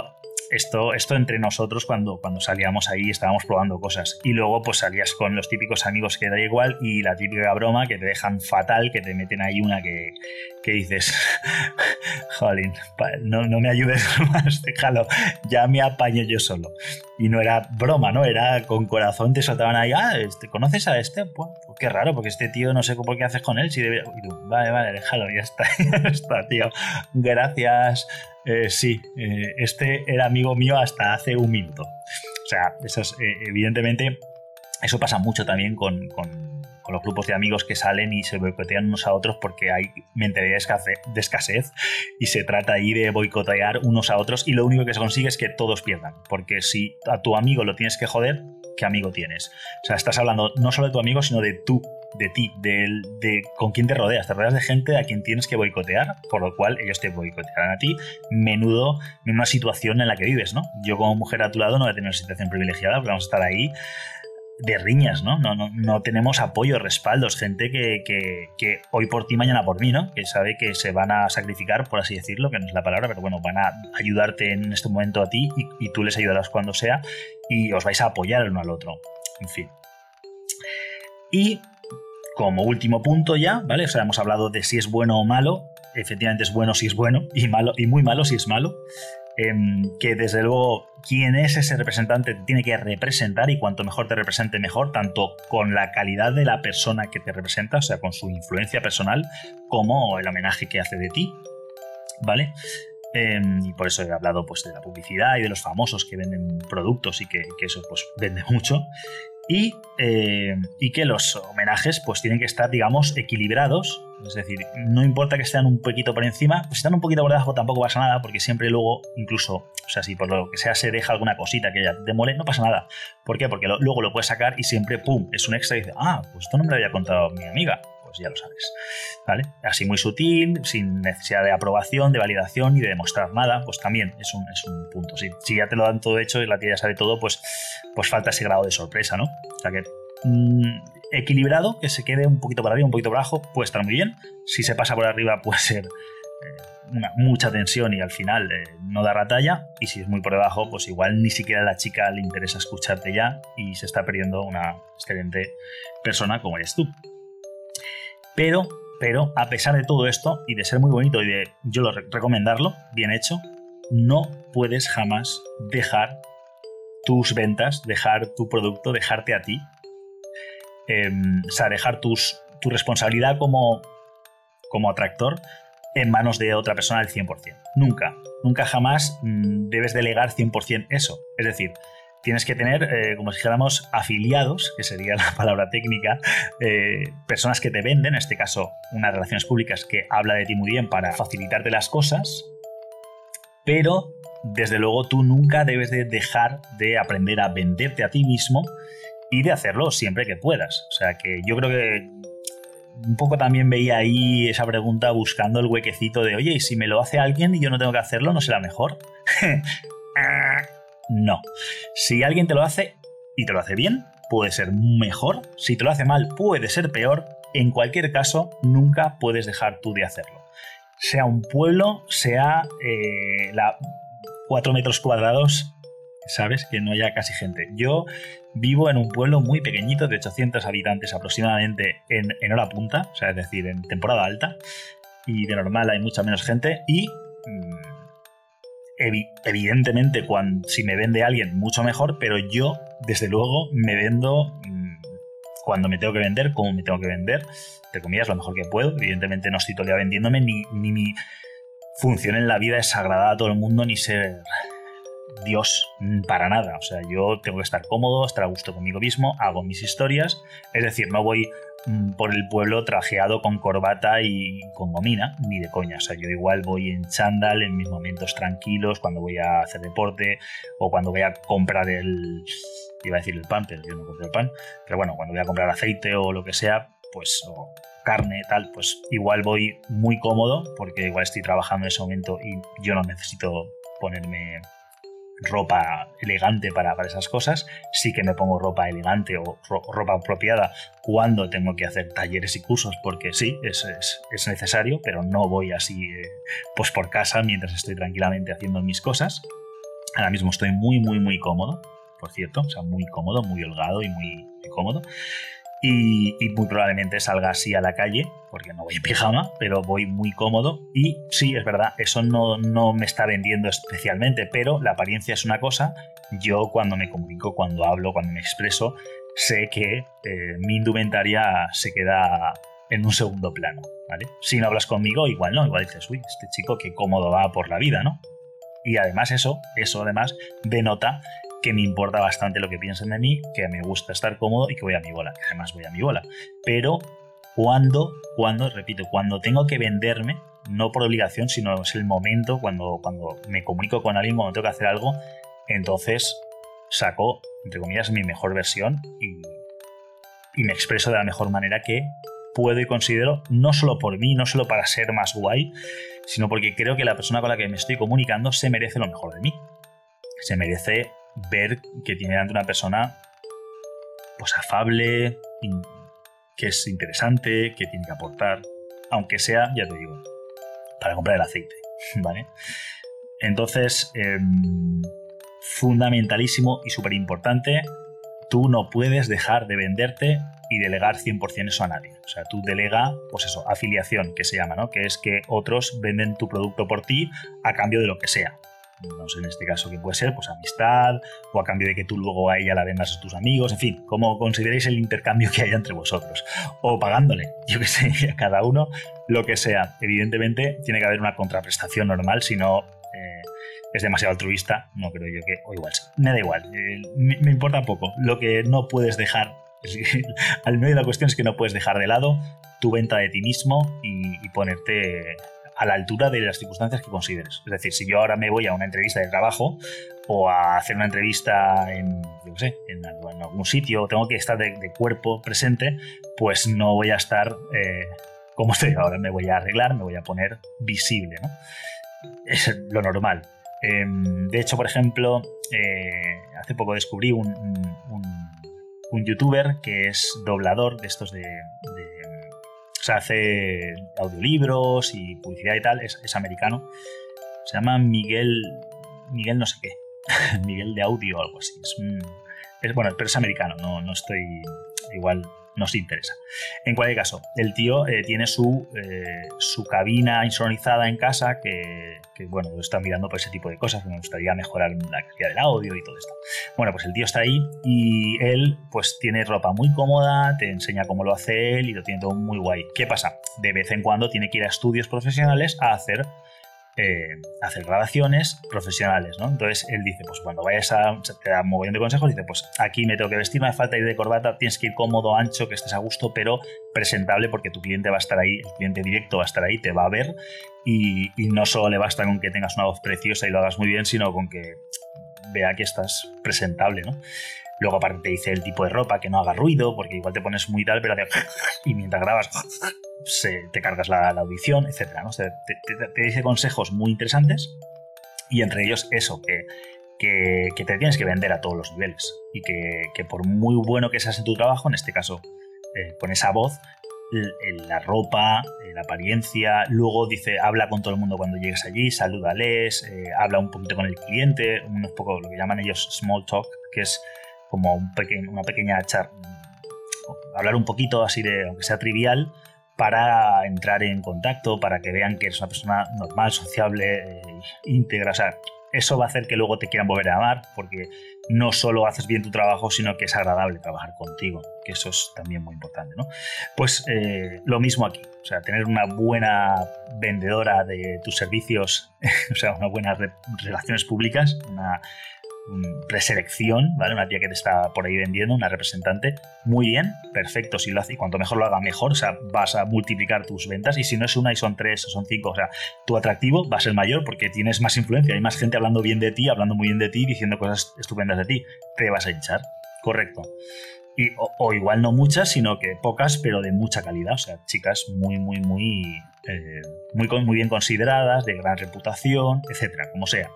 esto, esto entre nosotros cuando, cuando salíamos ahí estábamos probando cosas. Y luego pues salías con los típicos amigos que da igual y la típica broma que te dejan fatal, que te meten ahí una que, que dices, jolín, no, no me ayudes más, déjalo, ya me apaño yo solo. Y no era broma, ¿no? Era con corazón, te soltaban ahí, ah, este, ¿conoces a este? Pues, pues, qué raro, porque este tío no sé por qué haces con él. Si debe... vale, vale, déjalo, ya está, ya está, tío. Gracias. Eh, sí, eh, este era amigo mío hasta hace un minuto. O sea, eso es, eh, evidentemente, eso pasa mucho también con, los grupos de amigos que salen y se boicotean unos a otros porque hay mentalidad de escasez y se trata ahí de boicotear unos a otros y lo único que se consigue es que todos pierdan. Porque si a tu amigo lo tienes que joder, qué amigo tienes. O sea, estás hablando no solo de tu amigo, sino de tú, de ti, de, de con quién te rodeas. Te rodeas de gente a quien tienes que boicotear, por lo cual ellos te boicotearán a ti. Menudo en una situación en la que vives, ¿no? Yo como mujer a tu lado no voy a tener una situación privilegiada, porque vamos a estar ahí de riñas, ¿no? No, no, no tenemos apoyo, respaldos, gente que, que, hoy por ti, mañana por mí, ¿no? Que sabe que se van a sacrificar, por así decirlo, que no es la palabra, pero bueno, van a ayudarte en este momento a ti y, y tú les ayudarás cuando sea y os vais a apoyar el uno al otro. En fin. Y como último punto ya, ¿vale? O sea, hemos hablado de si es bueno o malo. Efectivamente es bueno si es bueno y malo y muy malo si es malo. Em, que desde luego quien es ese representante tiene que representar y cuanto mejor te represente mejor, tanto con la calidad de la persona que te representa, o sea, con su influencia personal, como el homenaje que hace de ti, ¿vale? Em, y por eso he hablado pues, de la publicidad y de los famosos que venden productos y que, que eso pues vende mucho. Eh, y, que los homenajes pues tienen que estar, digamos, equilibrados. Es decir, no importa que estén un poquito por encima, pues si están un poquito por debajo tampoco pasa nada, porque siempre luego, incluso, o sea, si por lo que sea se deja alguna cosita que ya te mole, no pasa nada. ¿Por qué? Porque luego lo puedes sacar y siempre, ¡pum!, es un extra y dices, ah, pues esto no me lo había contado mi amiga. Pues ya lo sabes. ¿Vale? Así muy sutil, sin necesidad de aprobación, de validación y de demostrar nada, pues también es un, es un punto. Si, ya te lo dan todo hecho y la tía ya sabe todo, pues, pues falta ese grado de sorpresa, ¿no? O sea que mm, equilibrado, que se quede un poquito por arriba, un poquito por abajo, puede estar muy bien. Si se pasa por arriba puede ser eh, una, mucha tensión y al final eh, no da la talla. Y si es muy por debajo, pues igual ni siquiera a la chica le interesa escucharte ya y se está perdiendo una excelente persona como eres tú. Pero, pero, a pesar de todo esto y de ser muy bonito y de yo lo recomendarlo, bien hecho, no puedes jamás dejar tus ventas, dejar tu producto, dejarte a ti. Em, o sea, dejar tu responsabilidad como, como atractor en manos de otra persona al 100%. Nunca, nunca jamás mm, debes delegar 100% eso. Es decir, tienes que tener, eh, como si dijéramos, afiliados, que sería la palabra técnica, eh, personas que te venden, en este caso unas relaciones públicas que habla de ti muy bien para facilitarte las cosas, pero desde luego tú nunca debes de dejar de aprender a venderte a ti mismo y de hacerlo siempre que puedas. O sea que yo creo que un poco también veía ahí esa pregunta buscando el huequecito de, oye, ¿y si me lo hace alguien y yo no tengo que hacerlo, no será mejor? No. Si alguien te lo hace y te lo hace bien, puede ser mejor. Si te lo hace mal, puede ser peor. En cualquier caso, nunca puedes dejar tú de hacerlo. Sea un pueblo, sea eh, la 4 metros cuadrados, sabes que no haya casi gente. Yo vivo en un pueblo muy pequeñito, de 800 habitantes aproximadamente en, en hora punta, o sea, es decir, en temporada alta, y de normal hay mucha menos gente, y evidentemente, cuando, si me vende alguien, mucho mejor, pero yo, desde luego, me vendo mm, cuando me tengo que vender, como me tengo que vender, entre comillas, lo mejor que puedo. Evidentemente no estoy todo el día vendiéndome, ni, ni mi función en la vida es agradar a todo el mundo, ni ser Dios mm, para nada. O sea, yo tengo que estar cómodo, estar a gusto conmigo mismo, hago mis historias, es decir, no voy por el pueblo trajeado con corbata y con gomina, ni de coña. O sea, yo igual voy en chándal en mis momentos tranquilos, cuando voy a hacer deporte o cuando voy a comprar el. iba a decir el pan, pero yo no compro el pan. Pero bueno, cuando voy a comprar aceite o lo que sea, pues. O carne, tal, pues igual voy muy cómodo porque igual estoy trabajando en ese momento y yo no necesito ponerme ropa elegante para, para, esas cosas, sí que me pongo ropa elegante o ropa apropiada cuando tengo que hacer talleres y cursos, porque sí, es, es, necesario, pero no voy así eh, pues por casa mientras estoy tranquilamente haciendo mis cosas. Ahora mismo estoy muy, muy, muy cómodo, por cierto, o sea, muy cómodo, muy holgado y muy, muy cómodo y, muy probablemente salga así a la calle, porque no voy en pijama, pero voy muy cómodo y sí, es verdad, eso no, no me está vendiendo especialmente, pero la apariencia es una cosa, yo cuando me comunico, cuando hablo, cuando me expreso, sé que eh, mi indumentaria se queda en un segundo plano. Si no hablas conmigo, igual no, igual dices, uy, este chico qué cómodo va por la vida, ¿no? Y además eso, eso además denota que me importa bastante lo que piensen de mí, que me gusta estar cómodo y que voy a mi bola, que además voy a mi bola. Pero cuando, cuando, repito, cuando tengo que venderme, no por obligación, sino es el momento cuando, cuando me comunico con alguien, cuando tengo que hacer algo, entonces saco entre comillas, mi mejor versión y, y me expreso de la mejor manera que puedo y considero, no solo por mí, no solo para ser más guay, sino porque creo que la persona con la que me estoy comunicando se merece lo mejor de mí. Se merece ver que tiene delante una persona pues afable, que es interesante, que tiene que aportar, aunque sea, ya te digo, para comprar el aceite, ¿vale? Entonces, em, fundamentalísimo y súper importante, tú no puedes dejar de venderte y delegar 100% eso a nadie. O sea, tú delega, pues eso, afiliación, que se llama, ¿no? Que es que otros venden tu producto por ti a cambio de lo que sea. No sé en este caso qué puede ser, pues amistad, o a cambio de que tú luego a ella la vendas a tus amigos, en fin, como consideréis el intercambio que haya entre vosotros. O pagándole, yo que sé, a cada uno lo que sea. Evidentemente tiene que haber una contraprestación normal, si no eh, es demasiado altruista, no creo yo que, o igual, me da igual, eh, me importa poco. Lo que no puedes dejar al medio de la cuestión es que no puedes dejar de lado tu venta de ti mismo y, ponerte a la altura de las circunstancias que consideres. Es decir, si yo ahora me voy a una entrevista de trabajo o a hacer una entrevista en, algún sitio, tengo que estar de, cuerpo presente, pues no voy a estar eh, como estoy ahora. Me voy a arreglar, me voy a poner visible. ¿no? Es lo normal. Em, de hecho, por ejemplo, eh, hace poco descubrí un youtuber que es doblador de estos de, sea, hace audiolibros y publicidad y tal, es, americano. Se llama Miguel, Miguel no sé qué, Miguel de audio o algo así. Es, bueno, pero es americano, no, no estoy igual nos interesa. En cualquier caso, el tío eh, tiene su, eh, su cabina insonorizada en casa que, bueno, está mirando por ese tipo de cosas, me gustaría mejorar la calidad del audio y todo esto. Bueno, pues el tío está ahí y él pues tiene ropa muy cómoda, te enseña cómo lo hace él y lo tiene todo muy guay. ¿Qué pasa? De vez en cuando tiene que ir a estudios profesionales a hacer eh, hacer grabaciones profesionales, ¿no? Entonces él dice, pues cuando vayas a, te da un mogollón de consejos, dice, pues aquí me tengo que vestir, hace falta ir de corbata, tienes que ir cómodo, ancho, que estés a gusto, pero presentable porque tu cliente va a estar ahí, el cliente directo va a estar ahí, te va a ver y, no solo le basta con que tengas una voz preciosa y lo hagas muy bien, sino con que vea que estás presentable, ¿no? Luego aparte te dice el tipo de ropa, que no haga ruido, porque igual te pones muy tal, pero te... y mientras grabas se, te cargas la, audición, etc. ¿no? te, dice consejos muy interesantes y entre ellos eso, que, que, te tienes que vender a todos los niveles y que, por muy bueno que seas en tu trabajo, en este caso eh, con esa voz, la ropa, eh, la apariencia, luego dice, habla con todo el mundo cuando llegues allí, salúdales, eh, habla un poquito con el cliente, un poco lo que llaman ellos small talk, que es como un una pequeña char hablar un poquito así de, aunque sea trivial, para entrar en contacto, para que vean que eres una persona normal, sociable, eh, íntegra. O sea, eso va a hacer que luego te quieran volver a amar, porque no solo haces bien tu trabajo, sino que es agradable trabajar contigo, que eso es también muy importante, ¿no? Pues eh, lo mismo aquí, o sea, tener una buena vendedora de tus servicios, o sea, unas buenas relaciones públicas, una preselección, ¿vale? Una tía que te está por ahí vendiendo, una representante, muy bien, perfecto, si lo hace, y cuanto mejor lo haga, mejor, o sea, vas a multiplicar tus ventas, y si no es una y son tres o son cinco, o sea, tu atractivo va a ser mayor porque tienes más influencia, hay más gente hablando bien de ti, hablando muy bien de ti, diciendo cosas estupendas de ti, te vas a hinchar, correcto. Y, o, igual no muchas, sino que pocas, pero de mucha calidad, o sea, chicas muy, muy, muy, eh, muy, muy bien consideradas, de gran reputación, etcétera, como sea.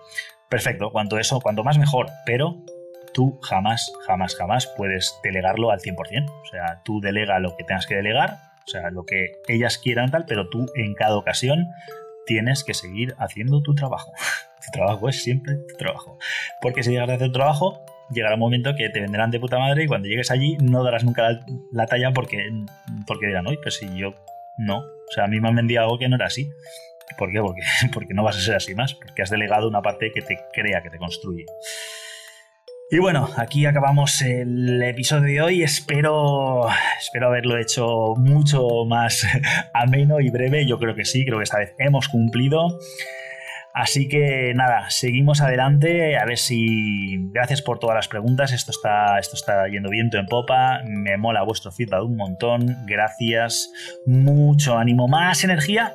Perfecto, cuanto eso, cuanto más mejor, pero tú jamás, jamás, jamás puedes delegarlo al 100%. O sea, tú delega lo que tengas que delegar, o sea, lo que ellas quieran tal, pero tú en cada ocasión tienes que seguir haciendo tu trabajo. tu trabajo es siempre tu trabajo. Porque si llegas a hacer tu trabajo, llegará un momento que te venderán de puta madre y cuando llegues allí no darás nunca la, talla porque, porque dirán, oye, pues si yo no. O sea, a mí me han vendido algo que no era así. ¿Por qué? Porque, no vas a ser así más, porque has delegado una parte que te crea, que te construye. Y bueno, aquí acabamos el episodio de hoy. Espero, espero haberlo hecho mucho más ameno y breve. Yo creo que sí, creo que esta vez hemos cumplido. Así que nada, seguimos adelante. A ver si. Gracias por todas las preguntas. Esto está, esto está yendo viento en popa. Me mola vuestro feedback un montón. Gracias. Mucho ánimo, más energía